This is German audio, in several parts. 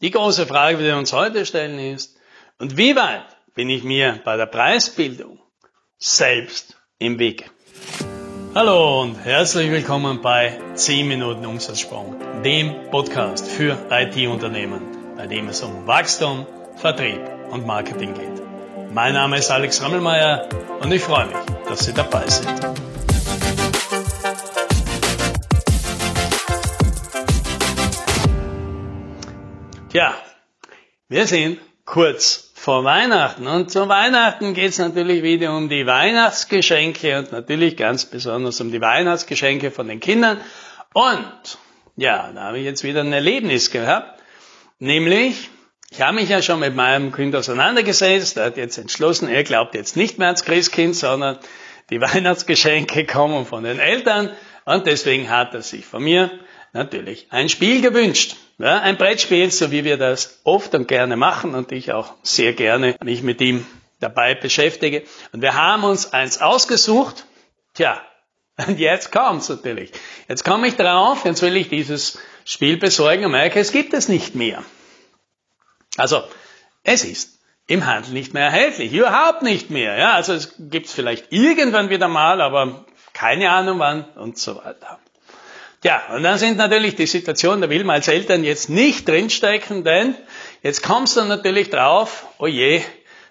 Die große Frage, die wir uns heute stellen, ist, und wie weit bin ich mir bei der Preisbildung selbst im Weg? Hallo und herzlich willkommen bei 10 Minuten Umsatzsprung, dem Podcast für IT-Unternehmen, bei dem es um Wachstum, Vertrieb und Marketing geht. Mein Name ist Alex Rammelmeier und ich freue mich, dass Sie dabei sind. Tja, wir sind kurz vor Weihnachten und zu Weihnachten geht es natürlich wieder um die Weihnachtsgeschenke und natürlich ganz besonders um die Weihnachtsgeschenke von den Kindern. Und ja, da habe ich jetzt wieder ein Erlebnis gehabt, nämlich ich habe mich ja schon mit meinem Kind auseinandergesetzt, er hat jetzt entschlossen, er glaubt jetzt nicht mehr ans Christkind, sondern die Weihnachtsgeschenke kommen von den Eltern und deswegen hat er sich von mir natürlich ein Spiel gewünscht. Ja, ein Brettspiel, so wie wir das oft und gerne machen und ich auch sehr gerne mich mit ihm dabei beschäftige. Und wir haben uns eins ausgesucht. Tja, und jetzt kommt's natürlich. Jetzt komme ich drauf, jetzt will ich dieses Spiel besorgen und merke, es gibt es nicht mehr. Also, es ist im Handel nicht mehr erhältlich, überhaupt nicht mehr. Ja, also es gibt es vielleicht irgendwann wieder mal, aber keine Ahnung wann und so weiter. Ja, und dann sind natürlich die Situationen, da will man als Eltern jetzt nicht drinstecken, denn jetzt kommst du natürlich drauf, oh je,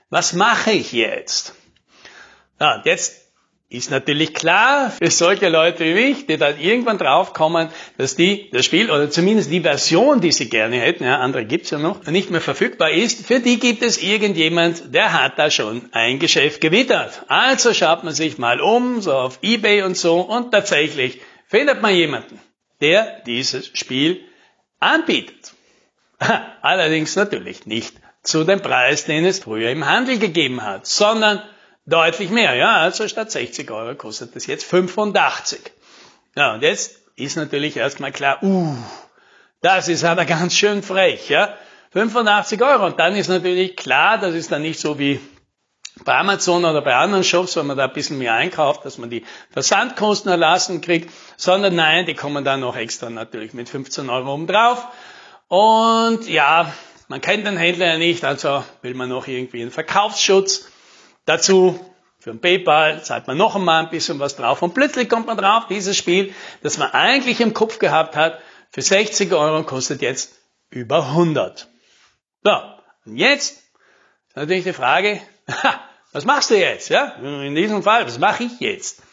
was mache ich jetzt? Ja, und jetzt ist natürlich klar für solche Leute wie mich, die dann irgendwann draufkommen, dass die das Spiel oder zumindest die Version, die sie gerne hätten, ja, andere gibt's ja noch, nicht mehr verfügbar ist, für die gibt es irgendjemand, der hat da schon ein Geschäft gewittert. Also schaut man sich mal um, so auf Ebay und so, und tatsächlich findet man jemanden, der dieses Spiel anbietet. Allerdings natürlich nicht zu dem Preis, den es früher im Handel gegeben hat, sondern deutlich mehr. Ja, also statt 60 Euro kostet es jetzt 85. Ja, und jetzt ist natürlich erstmal klar, uh, das ist aber ganz schön frech, ja. 85 Euro. Und dann ist natürlich klar, das ist dann nicht so wie bei Amazon oder bei anderen Shops, wenn man da ein bisschen mehr einkauft, dass man die Versandkosten erlassen kriegt, sondern nein, die kommen dann noch extra natürlich mit 15 Euro oben drauf. Und ja, man kennt den Händler ja nicht, also will man noch irgendwie einen Verkaufsschutz. Dazu für ein PayPal zahlt man noch einmal ein bisschen was drauf und plötzlich kommt man drauf, dieses Spiel, das man eigentlich im Kopf gehabt hat, für 60 Euro kostet jetzt über 100. So, und jetzt ist natürlich die Frage, was machst du jetzt? Ja? In diesem Fall, was mache ich jetzt?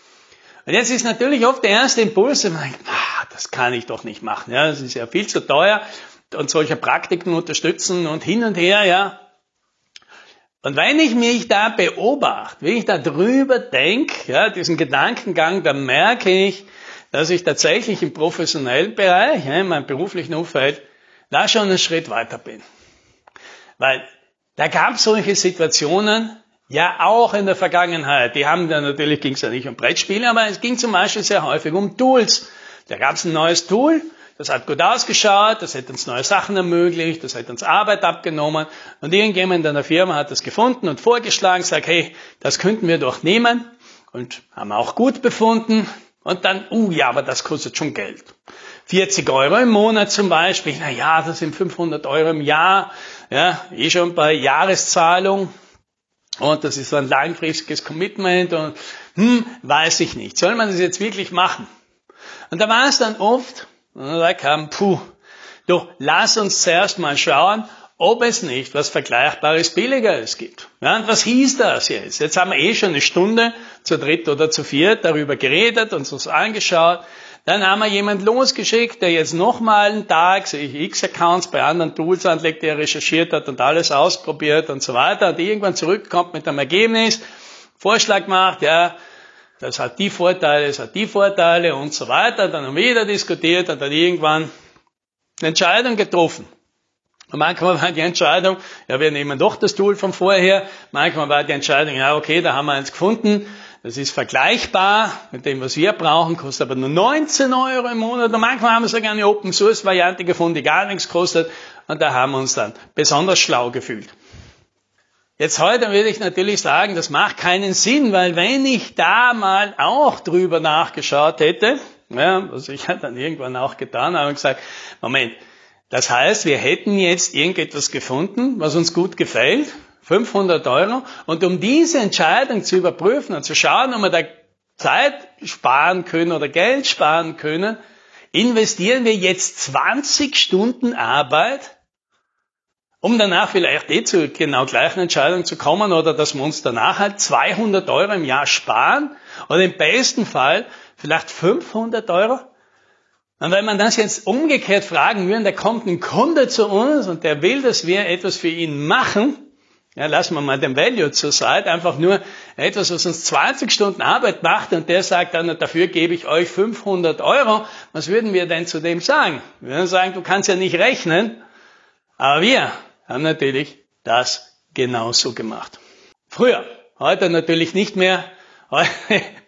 Und jetzt ist natürlich oft der erste Impuls, man denkt, ah, das kann ich doch nicht machen. Ja, das ist ja viel zu teuer und solche Praktiken unterstützen und hin und her, ja. Und wenn ich mich da beobachte, wie ich da drüber denke, ja, diesen Gedankengang, dann merke ich, dass ich tatsächlich im professionellen Bereich, ja, in meinem beruflichen Umfeld, da schon einen Schritt weiter bin. Weil da gab es solche Situationen, ja auch in der Vergangenheit. Die haben dann natürlich ging es ja nicht um Brettspiele, aber es ging zum Beispiel sehr häufig um Tools. Da gab es ein neues Tool, das hat gut ausgeschaut, das hätte uns neue Sachen ermöglicht, das hätte uns Arbeit abgenommen und irgendjemand in der Firma hat das gefunden und vorgeschlagen, sagt, hey, das könnten wir doch nehmen und haben auch gut befunden und dann, uh ja, aber das kostet schon Geld. 40 Euro im Monat zum Beispiel, na ja, das sind 500 Euro im Jahr, ja, eh schon bei Jahreszahlung. Und das ist so ein langfristiges Commitment und hm, weiß ich nicht. Soll man das jetzt wirklich machen? Und da war es dann oft, da kam, puh, doch lass uns zuerst mal schauen, ob es nicht was Vergleichbares Billigeres gibt. Ja, und was hieß das jetzt? Jetzt haben wir eh schon eine Stunde zu dritt oder zu viert darüber geredet und uns angeschaut. Dann haben wir jemand losgeschickt, der jetzt nochmal einen Tag sich X-Accounts bei anderen Tools anlegt, der recherchiert hat und alles ausprobiert und so weiter und irgendwann zurückkommt mit einem Ergebnis, Vorschlag macht, ja, das hat die Vorteile, das hat die Vorteile und so weiter. Dann haben wir wieder diskutiert und dann irgendwann eine Entscheidung getroffen. Und manchmal war die Entscheidung, ja, wir nehmen doch das Tool von vorher. Manchmal war die Entscheidung, ja, okay, da haben wir eins gefunden. Das ist vergleichbar mit dem, was wir brauchen, kostet aber nur 19 Euro im Monat. Und manchmal haben wir sogar eine Open Source Variante gefunden, die gar nichts kostet. Und da haben wir uns dann besonders schlau gefühlt. Jetzt heute würde ich natürlich sagen, das macht keinen Sinn, weil wenn ich da mal auch drüber nachgeschaut hätte, ja, was ich dann irgendwann auch getan habe und gesagt, Moment, Das heißt, wir hätten jetzt irgendetwas gefunden, was uns gut gefällt, 500 Euro, und um diese Entscheidung zu überprüfen und zu schauen, ob wir da Zeit sparen können oder Geld sparen können, investieren wir jetzt 20 Stunden Arbeit, um danach vielleicht eh zu genau gleichen Entscheidungen zu kommen oder dass wir uns danach halt 200 Euro im Jahr sparen oder im besten Fall vielleicht 500 Euro. Und wenn man das jetzt umgekehrt fragen würde, da kommt ein Kunde zu uns und der will, dass wir etwas für ihn machen, ja, lassen wir mal den Value zur Seite, einfach nur etwas, was uns 20 Stunden Arbeit macht und der sagt dann, dafür gebe ich euch 500 Euro. Was würden wir denn zu dem sagen? Wir würden sagen, du kannst ja nicht rechnen, aber wir haben natürlich das genauso gemacht. Früher, heute natürlich nicht mehr, heute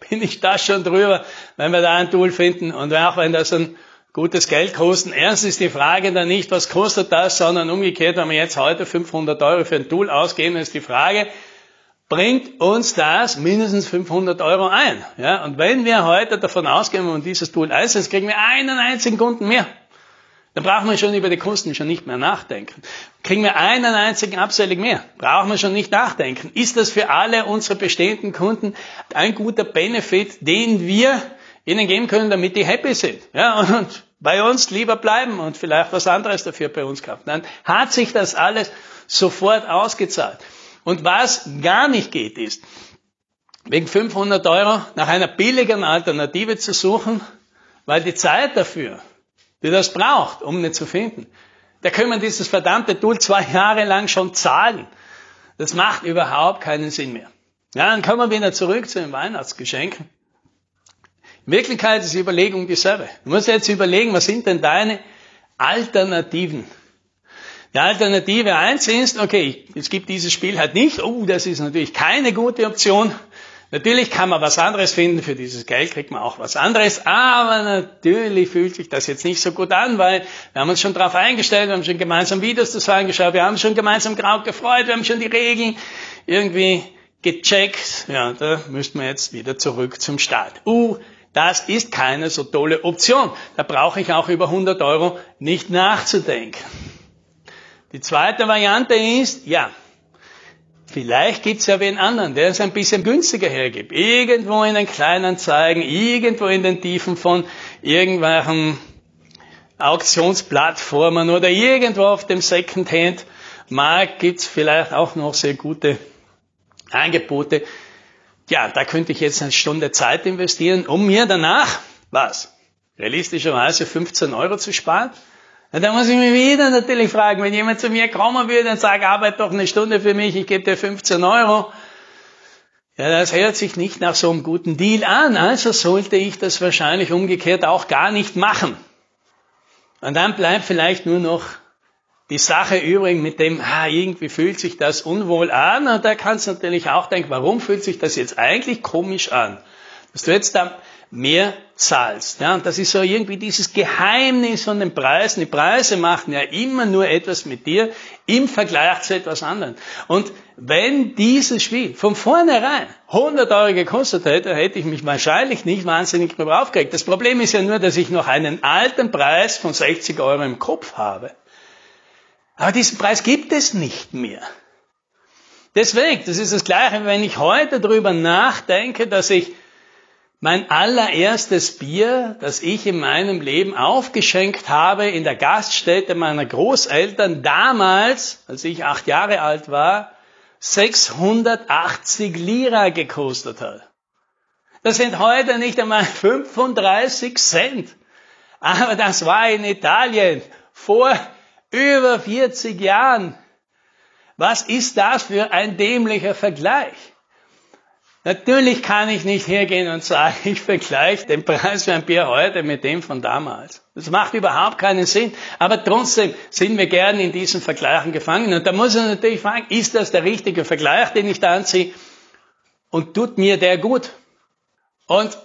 bin ich da schon drüber, wenn wir da ein Tool finden und auch wenn das ein gutes Geld kosten. Erst ist die Frage dann nicht, was kostet das, sondern umgekehrt, wenn wir jetzt heute 500 Euro für ein Tool ausgeben, ist die Frage, bringt uns das mindestens 500 Euro ein? Ja, und wenn wir heute davon ausgehen und dieses Tool einsetzen, kriegen wir einen einzigen Kunden mehr. Dann brauchen wir schon über die Kosten schon nicht mehr nachdenken. Kriegen wir einen einzigen Upselling mehr, brauchen wir schon nicht nachdenken. Ist das für alle unsere bestehenden Kunden ein guter Benefit, den wir ihnen geben können, damit die happy sind? Ja, und bei uns lieber bleiben und vielleicht was anderes dafür bei uns kaufen. Dann hat sich das alles sofort ausgezahlt. Und was gar nicht geht, ist, wegen 500 Euro nach einer billigen Alternative zu suchen, weil die Zeit dafür, die das braucht, um eine zu finden, da können wir dieses verdammte Tool zwei Jahre lang schon zahlen. Das macht überhaupt keinen Sinn mehr. Ja, dann kommen wir wieder zurück zu den Weihnachtsgeschenken. In Wirklichkeit ist die Überlegung dieselbe. Du musst jetzt überlegen, was sind denn deine Alternativen? Die Alternative eins ist, okay, es gibt dieses Spiel halt nicht. Oh, das ist natürlich keine gute Option. Natürlich kann man was anderes finden. Für dieses Geld kriegt man auch was anderes. Aber natürlich fühlt sich das jetzt nicht so gut an, weil wir haben uns schon darauf eingestellt, wir haben schon gemeinsam Videos dazu angeschaut, wir haben schon gemeinsam Kraut gefreut, wir haben schon die Regeln irgendwie gecheckt. Ja, da müssten wir jetzt wieder zurück zum Start. Uh, das ist keine so tolle Option. Da brauche ich auch über 100 Euro nicht nachzudenken. Die zweite Variante ist, ja, vielleicht gibt's ja wen anderen, der es ein bisschen günstiger hergibt. Irgendwo in den kleinen Zeigen, irgendwo in den Tiefen von irgendwelchen Auktionsplattformen oder irgendwo auf dem Secondhand-Markt gibt's vielleicht auch noch sehr gute Angebote ja, da könnte ich jetzt eine Stunde Zeit investieren, um mir danach, was? Realistischerweise 15 Euro zu sparen? Und da muss ich mich wieder natürlich fragen, wenn jemand zu mir kommen würde und sagt, arbeite doch eine Stunde für mich, ich gebe dir 15 Euro. Ja, das hört sich nicht nach so einem guten Deal an, also sollte ich das wahrscheinlich umgekehrt auch gar nicht machen. Und dann bleibt vielleicht nur noch die Sache übrigens mit dem, ah, irgendwie fühlt sich das unwohl an, und da kannst du natürlich auch denken, warum fühlt sich das jetzt eigentlich komisch an? Dass du jetzt da mehr zahlst. Ja, und das ist so irgendwie dieses Geheimnis von den Preisen. Die Preise machen ja immer nur etwas mit dir im Vergleich zu etwas anderem. Und wenn dieses Spiel von vornherein 100 Euro gekostet hätte, hätte ich mich wahrscheinlich nicht wahnsinnig drüber aufgeregt. Das Problem ist ja nur, dass ich noch einen alten Preis von 60 Euro im Kopf habe. Aber diesen Preis gibt es nicht mehr. Deswegen, das ist das Gleiche, wenn ich heute darüber nachdenke, dass ich mein allererstes Bier, das ich in meinem Leben aufgeschenkt habe in der Gaststätte meiner Großeltern damals, als ich acht Jahre alt war, 680 Lira gekostet hat. Das sind heute nicht einmal 35 Cent. Aber das war in Italien vor über 40 Jahren. Was ist das für ein dämlicher Vergleich? Natürlich kann ich nicht hergehen und sagen, ich vergleiche den Preis für ein Bier heute mit dem von damals. Das macht überhaupt keinen Sinn. Aber trotzdem sind wir gerne in diesen Vergleichen gefangen. Und da muss man natürlich fragen, ist das der richtige Vergleich, den ich da anziehe? Und tut mir der gut? Und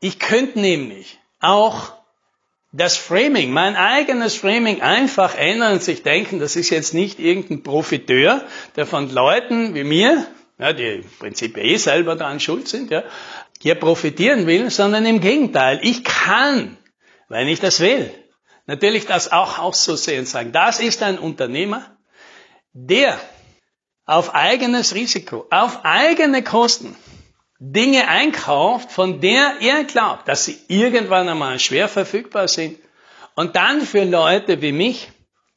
ich könnte nämlich auch das Framing, mein eigenes Framing einfach ändern und sich denken, das ist jetzt nicht irgendein Profiteur, der von Leuten wie mir, ja, die im Prinzip eh selber daran schuld sind, ja, hier profitieren will, sondern im Gegenteil. Ich kann, wenn ich das will, natürlich das auch auszusehen und sagen, das ist ein Unternehmer, der auf eigenes Risiko, auf eigene Kosten Dinge einkauft, von der er glaubt, dass sie irgendwann einmal schwer verfügbar sind und dann für Leute wie mich,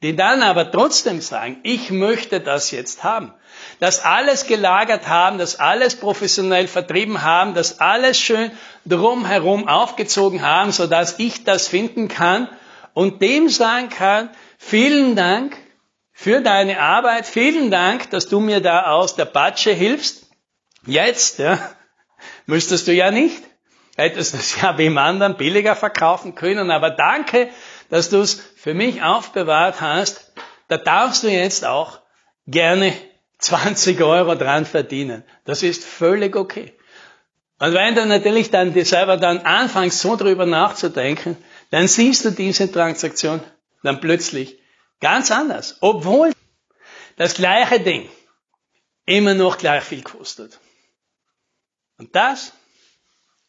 die dann aber trotzdem sagen, ich möchte das jetzt haben, das alles gelagert haben, das alles professionell vertrieben haben, das alles schön drumherum aufgezogen haben, so dass ich das finden kann und dem sagen kann, vielen Dank für deine Arbeit, vielen Dank, dass du mir da aus der Patsche hilfst. Jetzt, ja, müsstest du ja nicht. Hättest du es ja wem anderen billiger verkaufen können, aber danke, dass du es für mich aufbewahrt hast. Da darfst du jetzt auch gerne 20 Euro dran verdienen. Das ist völlig okay. Und wenn du natürlich dann dir selber dann anfängst, so drüber nachzudenken, dann siehst du diese Transaktion dann plötzlich ganz anders. Obwohl das gleiche Ding immer noch gleich viel kostet. Und das,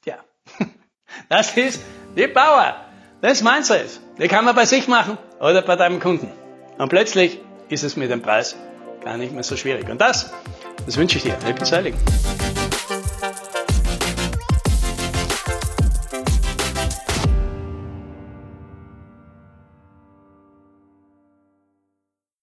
ja, das ist die Power des Mindsets. Die kann man bei sich machen oder bei deinem Kunden. Und plötzlich ist es mit dem Preis gar nicht mehr so schwierig. Und das, das wünsche ich dir. Happy Sailing.